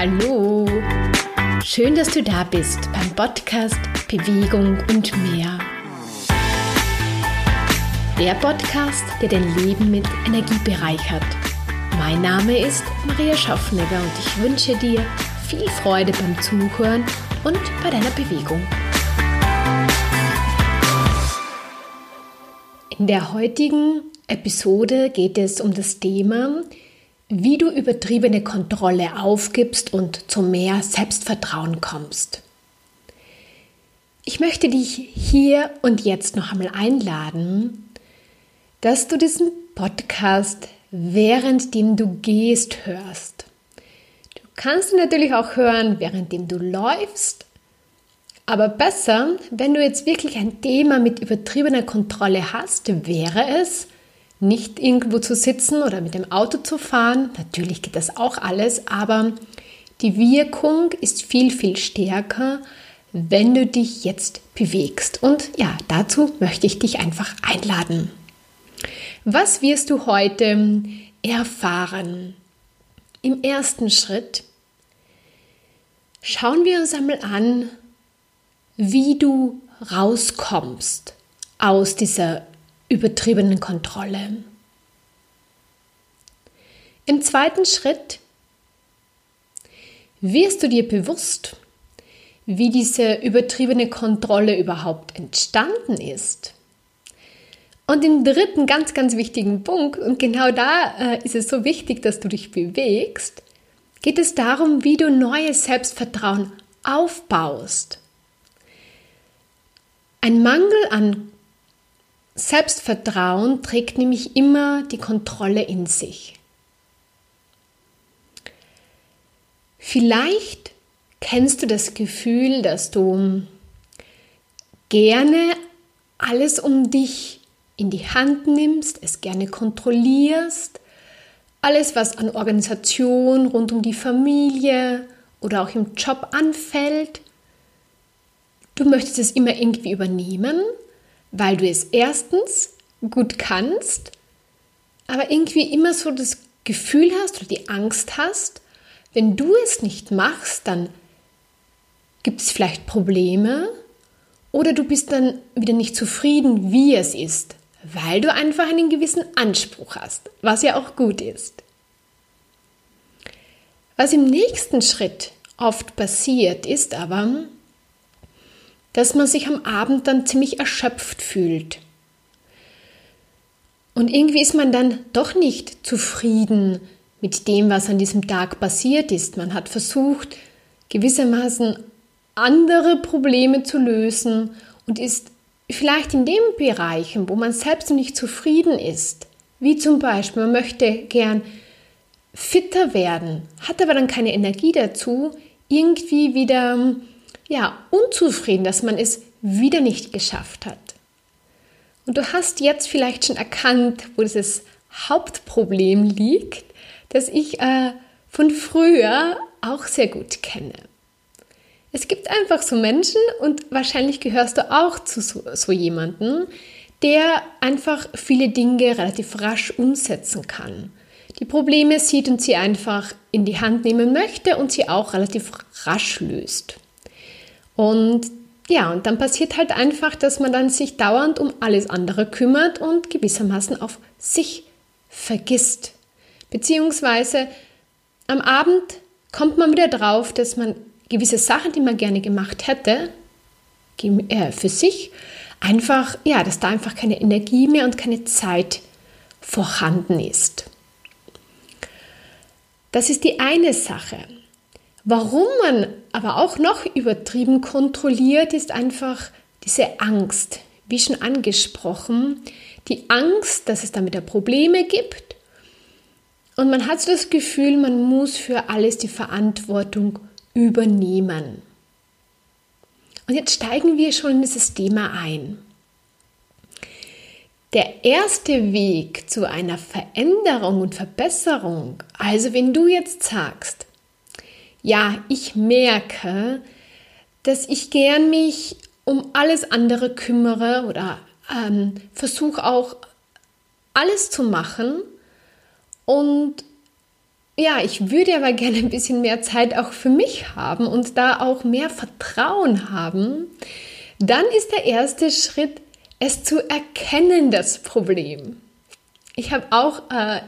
Hallo! Schön, dass du da bist beim Podcast Bewegung und mehr. Der Podcast, der dein Leben mit Energie bereichert. Mein Name ist Maria Schaffnegger und ich wünsche dir viel Freude beim Zuhören und bei deiner Bewegung. In der heutigen Episode geht es um das Thema, wie du übertriebene Kontrolle aufgibst und zu mehr Selbstvertrauen kommst. Ich möchte dich hier und jetzt noch einmal einladen, dass du diesen Podcast währenddem du gehst hörst. Du kannst ihn natürlich auch hören, währenddem du läufst, aber besser, wenn du jetzt wirklich ein Thema mit übertriebener Kontrolle hast, wäre es, nicht irgendwo zu sitzen oder mit dem Auto zu fahren. Natürlich geht das auch alles, aber die Wirkung ist viel, viel stärker, wenn du dich jetzt bewegst. Und ja, dazu möchte ich dich einfach einladen. Was wirst du heute erfahren? Im ersten Schritt schauen wir uns einmal an, wie du rauskommst aus dieser übertriebenen Kontrolle. Im zweiten Schritt wirst du dir bewusst, wie diese übertriebene Kontrolle überhaupt entstanden ist. Und im dritten ganz, ganz wichtigen Punkt, und genau da äh, ist es so wichtig, dass du dich bewegst, geht es darum, wie du neues Selbstvertrauen aufbaust. Ein Mangel an Selbstvertrauen trägt nämlich immer die Kontrolle in sich. Vielleicht kennst du das Gefühl, dass du gerne alles um dich in die Hand nimmst, es gerne kontrollierst, alles, was an Organisation rund um die Familie oder auch im Job anfällt. Du möchtest es immer irgendwie übernehmen weil du es erstens gut kannst, aber irgendwie immer so das Gefühl hast oder die Angst hast, wenn du es nicht machst, dann gibt es vielleicht Probleme oder du bist dann wieder nicht zufrieden, wie es ist, weil du einfach einen gewissen Anspruch hast, was ja auch gut ist. Was im nächsten Schritt oft passiert, ist aber, dass man sich am Abend dann ziemlich erschöpft fühlt. Und irgendwie ist man dann doch nicht zufrieden mit dem, was an diesem Tag passiert ist. Man hat versucht, gewissermaßen andere Probleme zu lösen und ist vielleicht in den Bereichen, wo man selbst nicht zufrieden ist, wie zum Beispiel, man möchte gern fitter werden, hat aber dann keine Energie dazu, irgendwie wieder ja, unzufrieden, dass man es wieder nicht geschafft hat. Und du hast jetzt vielleicht schon erkannt, wo dieses Hauptproblem liegt, das ich äh, von früher auch sehr gut kenne. Es gibt einfach so Menschen und wahrscheinlich gehörst du auch zu so, so jemanden, der einfach viele Dinge relativ rasch umsetzen kann. Die Probleme sieht und sie einfach in die Hand nehmen möchte und sie auch relativ rasch löst. Und ja, und dann passiert halt einfach, dass man dann sich dauernd um alles andere kümmert und gewissermaßen auf sich vergisst. Beziehungsweise am Abend kommt man wieder drauf, dass man gewisse Sachen, die man gerne gemacht hätte, äh, für sich einfach, ja, dass da einfach keine Energie mehr und keine Zeit vorhanden ist. Das ist die eine Sache. Warum man aber auch noch übertrieben kontrolliert, ist einfach diese Angst, wie schon angesprochen, die Angst, dass es damit Probleme gibt. Und man hat so das Gefühl, man muss für alles die Verantwortung übernehmen. Und jetzt steigen wir schon in dieses Thema ein. Der erste Weg zu einer Veränderung und Verbesserung, also wenn du jetzt sagst, ja, ich merke, dass ich gern mich um alles andere kümmere oder ähm, versuche auch alles zu machen und ja, ich würde aber gerne ein bisschen mehr Zeit auch für mich haben und da auch mehr Vertrauen haben, dann ist der erste Schritt, es zu erkennen, das Problem. Ich habe auch äh,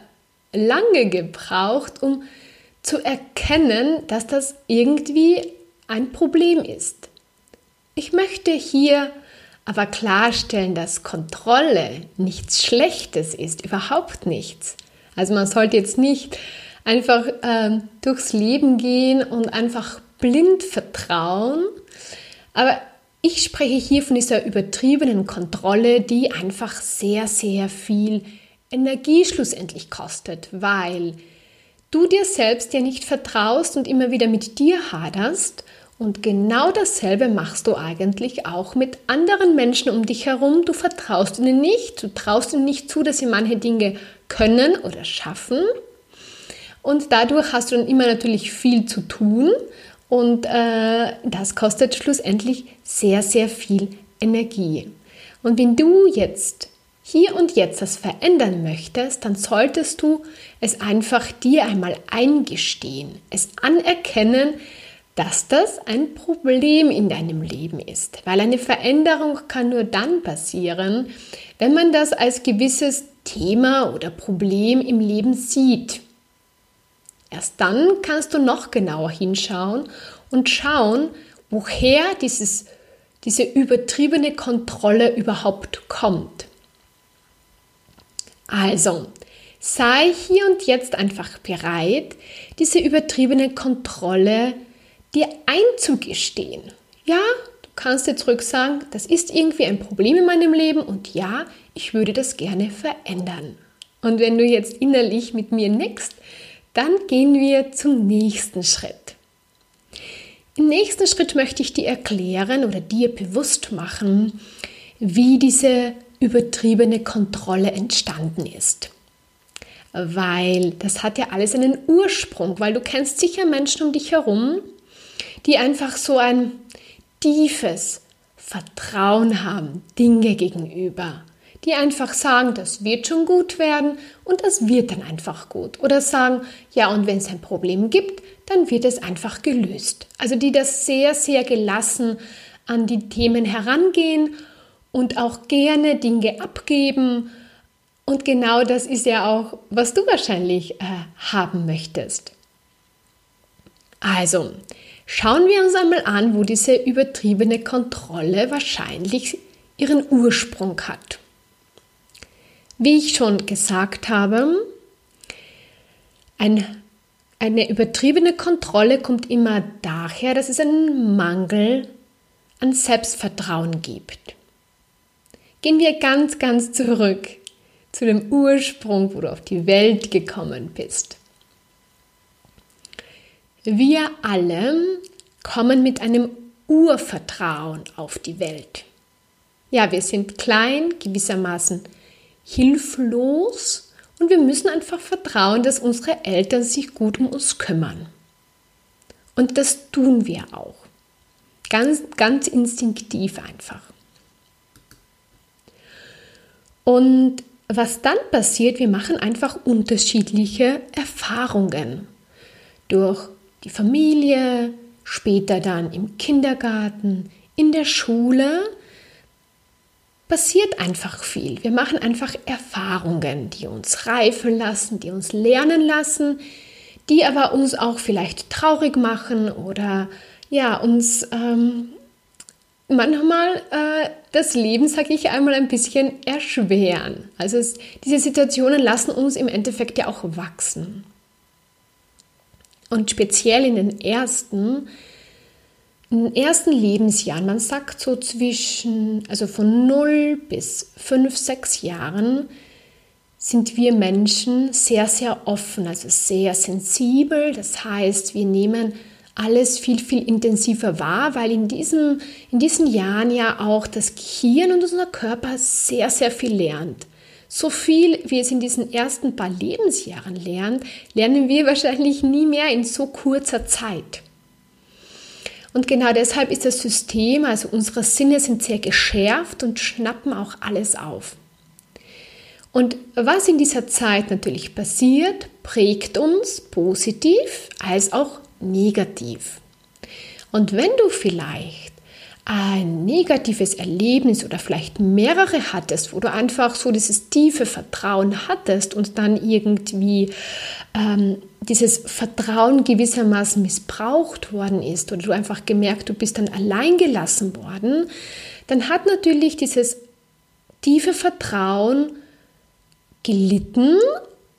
lange gebraucht, um zu erkennen, dass das irgendwie ein Problem ist. Ich möchte hier aber klarstellen, dass Kontrolle nichts Schlechtes ist, überhaupt nichts. Also man sollte jetzt nicht einfach äh, durchs Leben gehen und einfach blind vertrauen. Aber ich spreche hier von dieser übertriebenen Kontrolle, die einfach sehr, sehr viel Energie schlussendlich kostet, weil du dir selbst ja nicht vertraust und immer wieder mit dir haderst. Und genau dasselbe machst du eigentlich auch mit anderen Menschen um dich herum. Du vertraust ihnen nicht, du traust ihnen nicht zu, dass sie manche Dinge können oder schaffen. Und dadurch hast du dann immer natürlich viel zu tun und äh, das kostet schlussendlich sehr, sehr viel Energie. Und wenn du jetzt hier und jetzt das verändern möchtest, dann solltest du es einfach dir einmal eingestehen, es anerkennen, dass das ein Problem in deinem Leben ist. Weil eine Veränderung kann nur dann passieren, wenn man das als gewisses Thema oder Problem im Leben sieht. Erst dann kannst du noch genauer hinschauen und schauen, woher dieses, diese übertriebene Kontrolle überhaupt kommt. Also, sei hier und jetzt einfach bereit, diese übertriebene Kontrolle dir einzugestehen. Ja, du kannst dir zurück sagen, das ist irgendwie ein Problem in meinem Leben und ja, ich würde das gerne verändern. Und wenn du jetzt innerlich mit mir nickst, dann gehen wir zum nächsten Schritt. Im nächsten Schritt möchte ich dir erklären oder dir bewusst machen, wie diese übertriebene Kontrolle entstanden ist. Weil das hat ja alles einen Ursprung, weil du kennst sicher Menschen um dich herum, die einfach so ein tiefes Vertrauen haben Dinge gegenüber die einfach sagen, das wird schon gut werden und das wird dann einfach gut. Oder sagen, ja, und wenn es ein Problem gibt, dann wird es einfach gelöst. Also die das sehr, sehr gelassen an die Themen herangehen und auch gerne Dinge abgeben. Und genau das ist ja auch, was du wahrscheinlich äh, haben möchtest. Also, schauen wir uns einmal an, wo diese übertriebene Kontrolle wahrscheinlich ihren Ursprung hat. Wie ich schon gesagt habe, ein, eine übertriebene Kontrolle kommt immer daher, dass es einen Mangel an Selbstvertrauen gibt. Gehen wir ganz, ganz zurück zu dem Ursprung, wo du auf die Welt gekommen bist. Wir alle kommen mit einem Urvertrauen auf die Welt. Ja, wir sind klein, gewissermaßen hilflos und wir müssen einfach vertrauen, dass unsere Eltern sich gut um uns kümmern. Und das tun wir auch. Ganz, ganz instinktiv einfach. Und was dann passiert, wir machen einfach unterschiedliche Erfahrungen. Durch die Familie, später dann im Kindergarten, in der Schule passiert einfach viel. Wir machen einfach Erfahrungen, die uns reifen lassen, die uns lernen lassen, die aber uns auch vielleicht traurig machen oder ja, uns ähm, manchmal äh, das Leben, sage ich einmal, ein bisschen erschweren. Also es, diese Situationen lassen uns im Endeffekt ja auch wachsen. Und speziell in den ersten in den ersten Lebensjahren, man sagt so zwischen, also von 0 bis 5, 6 Jahren, sind wir Menschen sehr, sehr offen, also sehr sensibel. Das heißt, wir nehmen alles viel, viel intensiver wahr, weil in, diesem, in diesen Jahren ja auch das Gehirn und unser Körper sehr, sehr viel lernt. So viel, wie es in diesen ersten paar Lebensjahren lernt, lernen wir wahrscheinlich nie mehr in so kurzer Zeit. Und genau deshalb ist das System, also unsere Sinne sind sehr geschärft und schnappen auch alles auf. Und was in dieser Zeit natürlich passiert, prägt uns positiv als auch negativ. Und wenn du vielleicht ein negatives Erlebnis oder vielleicht mehrere hattest, wo du einfach so dieses tiefe Vertrauen hattest und dann irgendwie ähm, dieses Vertrauen gewissermaßen missbraucht worden ist oder du einfach gemerkt, du bist dann allein gelassen worden, dann hat natürlich dieses tiefe Vertrauen gelitten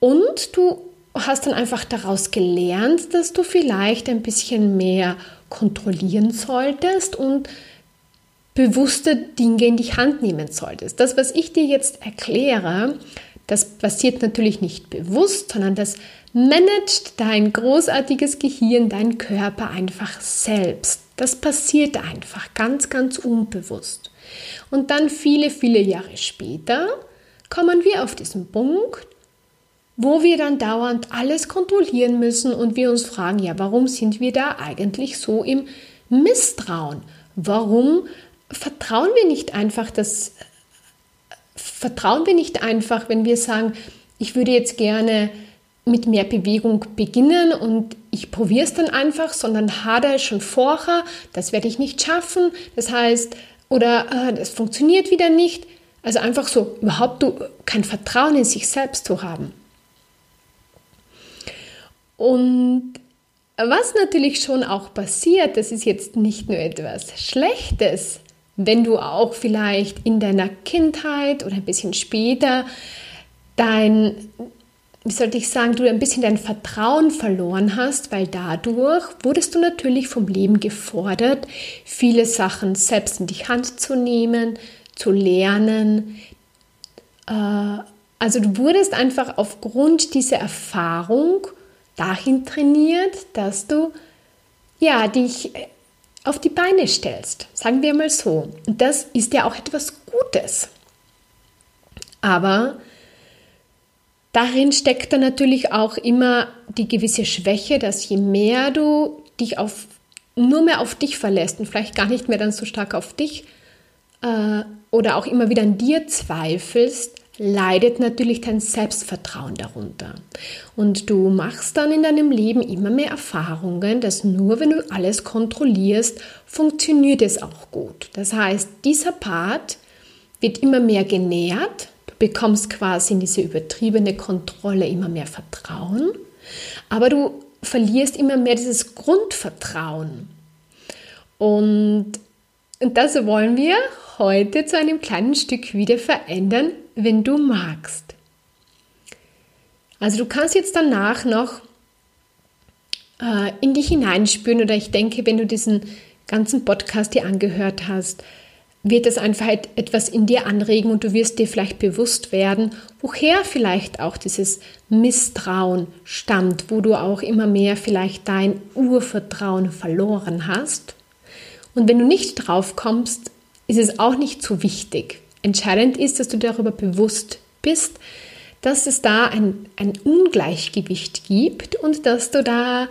und du hast dann einfach daraus gelernt, dass du vielleicht ein bisschen mehr kontrollieren solltest und bewusste Dinge in die Hand nehmen solltest. Das, was ich dir jetzt erkläre, das passiert natürlich nicht bewusst, sondern das managt dein großartiges Gehirn, dein Körper einfach selbst. Das passiert einfach ganz, ganz unbewusst. Und dann viele, viele Jahre später kommen wir auf diesen Punkt, wo wir dann dauernd alles kontrollieren müssen und wir uns fragen, ja, warum sind wir da eigentlich so im Misstrauen? Warum vertrauen wir nicht einfach das vertrauen wir nicht einfach, wenn wir sagen, ich würde jetzt gerne mit mehr Bewegung beginnen und ich probiere es dann einfach, sondern hadere schon vorher, das werde ich nicht schaffen. Das heißt, oder äh, das funktioniert wieder nicht. Also einfach so überhaupt kein Vertrauen in sich selbst zu haben. Und was natürlich schon auch passiert, das ist jetzt nicht nur etwas Schlechtes, wenn du auch vielleicht in deiner Kindheit oder ein bisschen später dein, wie sollte ich sagen, du ein bisschen dein Vertrauen verloren hast, weil dadurch wurdest du natürlich vom Leben gefordert, viele Sachen selbst in die Hand zu nehmen, zu lernen. Äh, also du wurdest einfach aufgrund dieser Erfahrung dahin trainiert, dass du ja dich auf die Beine stellst. Sagen wir mal so. Und das ist ja auch etwas Gutes. Aber darin steckt dann natürlich auch immer die gewisse Schwäche, dass je mehr du dich auf nur mehr auf dich verlässt und vielleicht gar nicht mehr dann so stark auf dich äh, oder auch immer wieder an dir zweifelst, leidet natürlich dein Selbstvertrauen darunter. Und du machst dann in deinem Leben immer mehr Erfahrungen, dass nur wenn du alles kontrollierst, funktioniert es auch gut. Das heißt, dieser Part wird immer mehr genährt, du bekommst quasi in diese übertriebene Kontrolle immer mehr Vertrauen, aber du verlierst immer mehr dieses Grundvertrauen. Und, das wollen wir heute zu einem kleinen Stück wieder verändern, wenn du magst. Also du kannst jetzt danach noch äh, in dich hineinspüren oder ich denke, wenn du diesen ganzen Podcast dir angehört hast, wird es einfach etwas in dir anregen und du wirst dir vielleicht bewusst werden, woher vielleicht auch dieses Misstrauen stammt, wo du auch immer mehr vielleicht dein Urvertrauen verloren hast. Und wenn du nicht drauf kommst, ist es auch nicht so wichtig. Entscheidend ist, dass du darüber bewusst bist, dass es da ein, ein Ungleichgewicht gibt und dass du da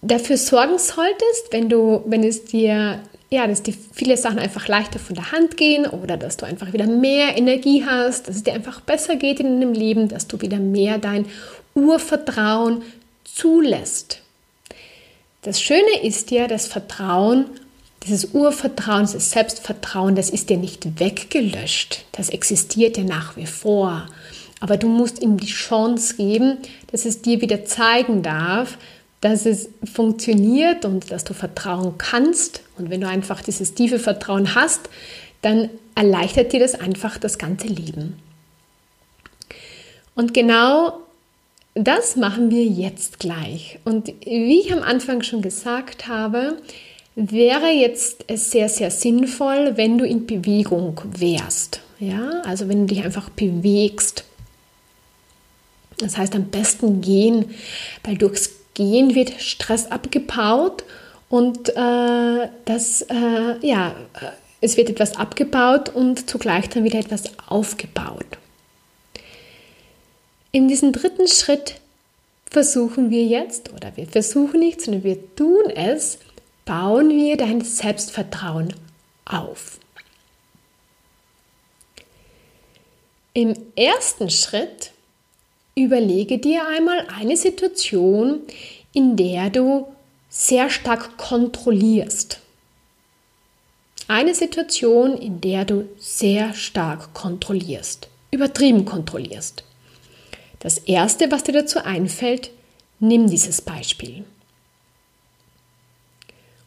dafür sorgen solltest, wenn du, wenn es dir, ja, dass dir viele Sachen einfach leichter von der Hand gehen oder dass du einfach wieder mehr Energie hast, dass es dir einfach besser geht in deinem Leben, dass du wieder mehr dein Urvertrauen zulässt. Das Schöne ist ja, dass Vertrauen dieses Urvertrauen, dieses Selbstvertrauen, das ist dir nicht weggelöscht. Das existiert ja nach wie vor. Aber du musst ihm die Chance geben, dass es dir wieder zeigen darf, dass es funktioniert und dass du vertrauen kannst. Und wenn du einfach dieses tiefe Vertrauen hast, dann erleichtert dir das einfach das ganze Leben. Und genau das machen wir jetzt gleich. Und wie ich am Anfang schon gesagt habe, wäre jetzt sehr, sehr sinnvoll, wenn du in Bewegung wärst. Ja, also wenn du dich einfach bewegst. Das heißt am besten gehen, weil durchs Gehen wird Stress abgebaut und äh, das, äh, ja, es wird etwas abgebaut und zugleich dann wieder etwas aufgebaut. In diesem dritten Schritt versuchen wir jetzt, oder wir versuchen nicht, sondern wir tun es, bauen wir dein Selbstvertrauen auf. Im ersten Schritt überlege dir einmal eine Situation, in der du sehr stark kontrollierst. Eine Situation, in der du sehr stark kontrollierst, übertrieben kontrollierst. Das Erste, was dir dazu einfällt, nimm dieses Beispiel.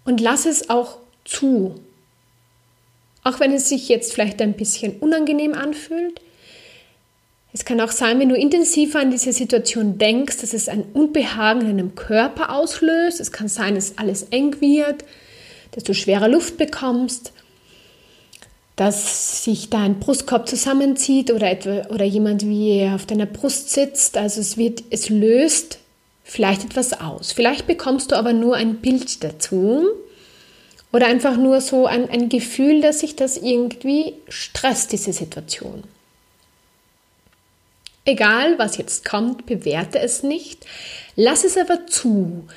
Und lass es auch zu. Auch wenn es sich jetzt vielleicht ein bisschen unangenehm anfühlt, es kann auch sein, wenn du intensiver an diese Situation denkst, dass es ein Unbehagen in deinem Körper auslöst. Es kann sein, dass alles eng wird, dass du schwere Luft bekommst, dass sich dein Brustkorb zusammenzieht oder, etwa, oder jemand wie auf deiner Brust sitzt. Also es, wird, es löst vielleicht etwas aus. Vielleicht bekommst du aber nur ein Bild dazu oder einfach nur so ein, ein Gefühl, dass sich das irgendwie stresst, diese Situation. Egal, was jetzt kommt, bewerte es nicht. Lass es aber zu,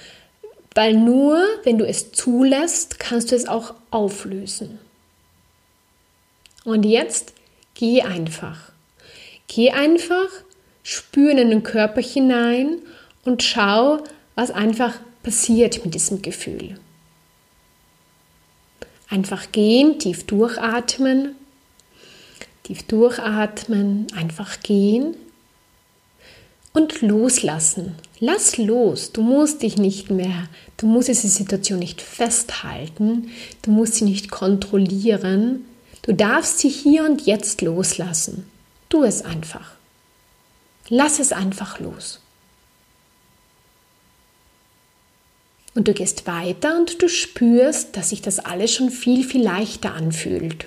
weil nur wenn du es zulässt, kannst du es auch auflösen. Und jetzt geh einfach. Geh einfach, spür in den Körper hinein und schau, was einfach passiert mit diesem Gefühl. Einfach gehen, tief durchatmen, tief durchatmen, einfach gehen und loslassen. Lass los. Du musst dich nicht mehr, du musst diese Situation nicht festhalten, du musst sie nicht kontrollieren. Du darfst sie hier und jetzt loslassen. Tu es einfach. Lass es einfach los. Und du gehst weiter und du spürst, dass sich das alles schon viel, viel leichter anfühlt.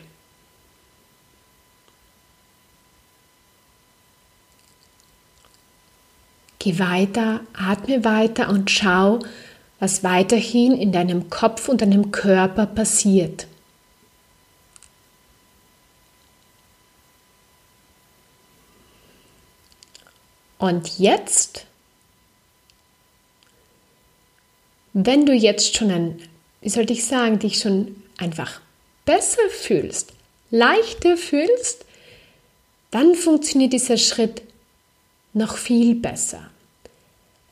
Geh weiter, atme weiter und schau, was weiterhin in deinem Kopf und deinem Körper passiert. Und jetzt, wenn du jetzt schon ein, wie sollte ich sagen, dich schon einfach besser fühlst, leichter fühlst, dann funktioniert dieser Schritt noch viel besser.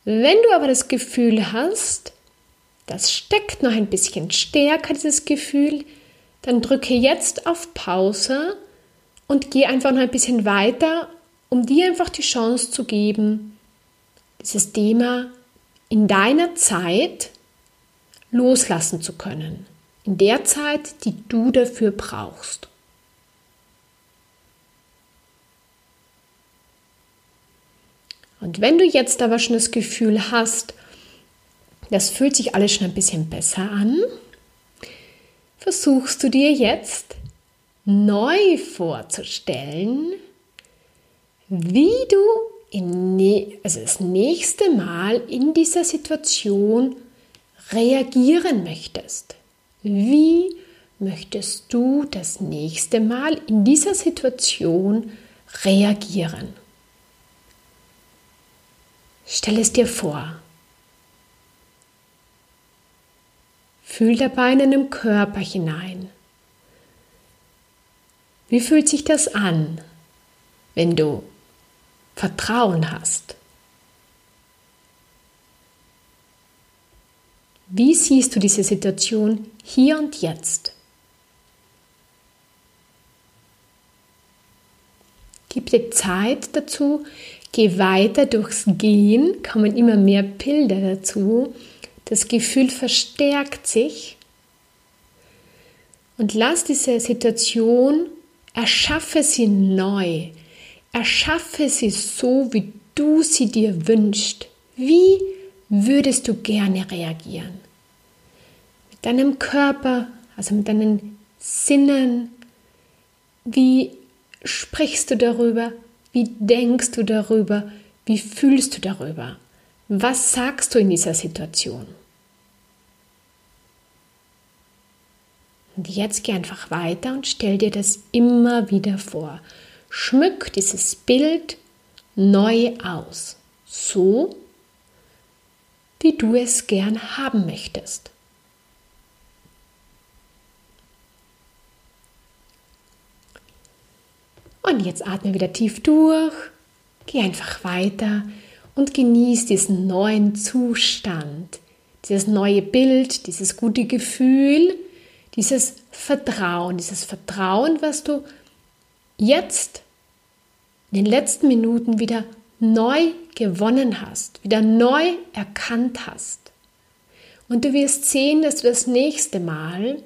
Wenn du aber das Gefühl hast, das steckt noch ein bisschen stärker, dieses Gefühl, dann drücke jetzt auf Pause und geh einfach noch ein bisschen weiter, um dir einfach die Chance zu geben, dieses Thema in deiner Zeit loslassen zu können. In der Zeit, die du dafür brauchst. Und wenn du jetzt aber schon das Gefühl hast, das fühlt sich alles schon ein bisschen besser an, versuchst du dir jetzt neu vorzustellen, wie du im, also das nächste Mal in dieser Situation reagieren möchtest. Wie möchtest du das nächste Mal in dieser Situation reagieren? Stell es dir vor. Fühl dabei in deinem Körper hinein. Wie fühlt sich das an, wenn du Vertrauen hast? Wie siehst du diese Situation hier und jetzt? Gib dir Zeit dazu, Geh weiter durchs Gehen, kommen immer mehr Bilder dazu. Das Gefühl verstärkt sich. Und lass diese Situation, erschaffe sie neu. Erschaffe sie so, wie du sie dir wünschst. Wie würdest du gerne reagieren? Mit deinem Körper, also mit deinen Sinnen. Wie sprichst du darüber? Wie denkst du darüber? Wie fühlst du darüber? Was sagst du in dieser Situation? Und jetzt geh einfach weiter und stell dir das immer wieder vor. Schmück dieses Bild neu aus, so wie du es gern haben möchtest. Und jetzt atme wieder tief durch, geh einfach weiter und genieß diesen neuen Zustand, dieses neue Bild, dieses gute Gefühl, dieses Vertrauen, dieses Vertrauen, was du jetzt in den letzten Minuten wieder neu gewonnen hast, wieder neu erkannt hast. Und du wirst sehen, dass du das nächste Mal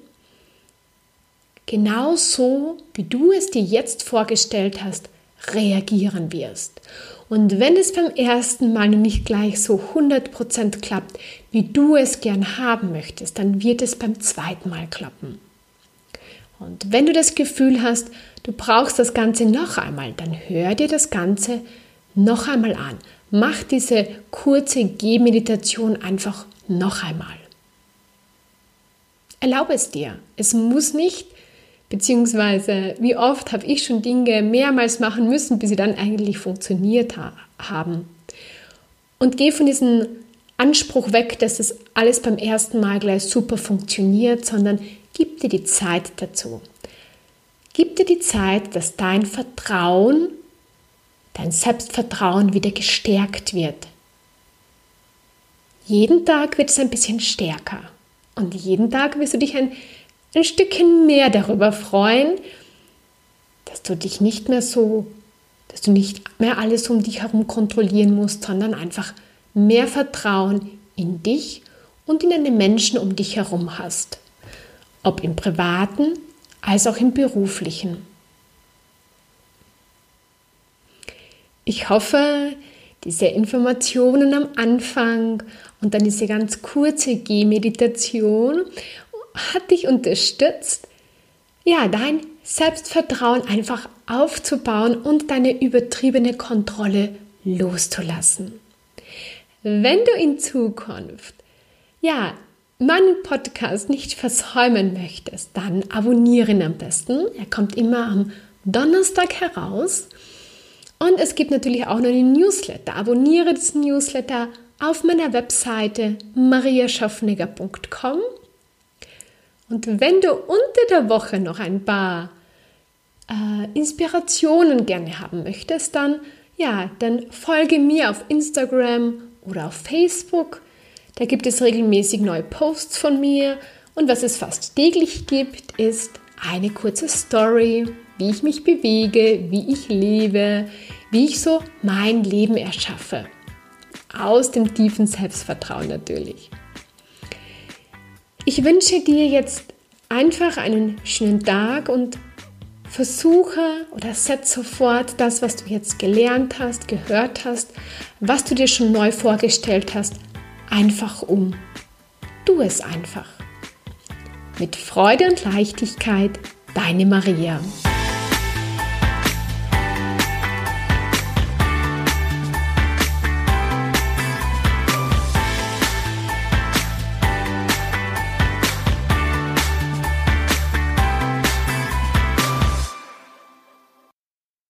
genau so, wie du es dir jetzt vorgestellt hast, reagieren wirst. Und wenn es beim ersten Mal nicht gleich so 100% klappt, wie du es gern haben möchtest, dann wird es beim zweiten Mal klappen. Und wenn du das Gefühl hast, du brauchst das Ganze noch einmal, dann hör dir das Ganze noch einmal an. Mach diese kurze Gehmeditation einfach noch einmal. Erlaube es dir. Es muss nicht, beziehungsweise wie oft habe ich schon Dinge mehrmals machen müssen, bis sie dann eigentlich funktioniert ha haben. Und geh von diesem Anspruch weg, dass es alles beim ersten Mal gleich super funktioniert, sondern gib dir die Zeit dazu. Gib dir die Zeit, dass dein Vertrauen, dein Selbstvertrauen wieder gestärkt wird. Jeden Tag wird es ein bisschen stärker. Und jeden Tag wirst du dich ein, ein Stückchen mehr darüber freuen, dass du dich nicht mehr so, dass du nicht mehr alles um dich herum kontrollieren musst, sondern einfach mehr Vertrauen in dich und in deine Menschen um dich herum hast. Ob im privaten als auch im beruflichen. Ich hoffe, diese Informationen am Anfang und dann diese ganz kurze Gehmeditation hat dich unterstützt, ja, dein Selbstvertrauen einfach aufzubauen und deine übertriebene Kontrolle loszulassen. Wenn du in Zukunft, ja, meinen Podcast nicht versäumen möchtest, dann abonniere ihn am besten. Er kommt immer am Donnerstag heraus. Und es gibt natürlich auch noch einen Newsletter. Abonniere das Newsletter auf meiner Webseite mariaschaffnegger.com. Und wenn du unter der Woche noch ein paar äh, Inspirationen gerne haben möchtest, dann ja, dann folge mir auf Instagram oder auf Facebook. Da gibt es regelmäßig neue Posts von mir und was es fast täglich gibt, ist eine kurze Story, wie ich mich bewege, wie ich lebe, wie ich so mein Leben erschaffe. Aus dem tiefen Selbstvertrauen natürlich. Ich wünsche dir jetzt einfach einen schönen Tag und versuche oder setz sofort das, was du jetzt gelernt hast, gehört hast, was du dir schon neu vorgestellt hast, einfach um. Tu es einfach. Mit Freude und Leichtigkeit, deine Maria.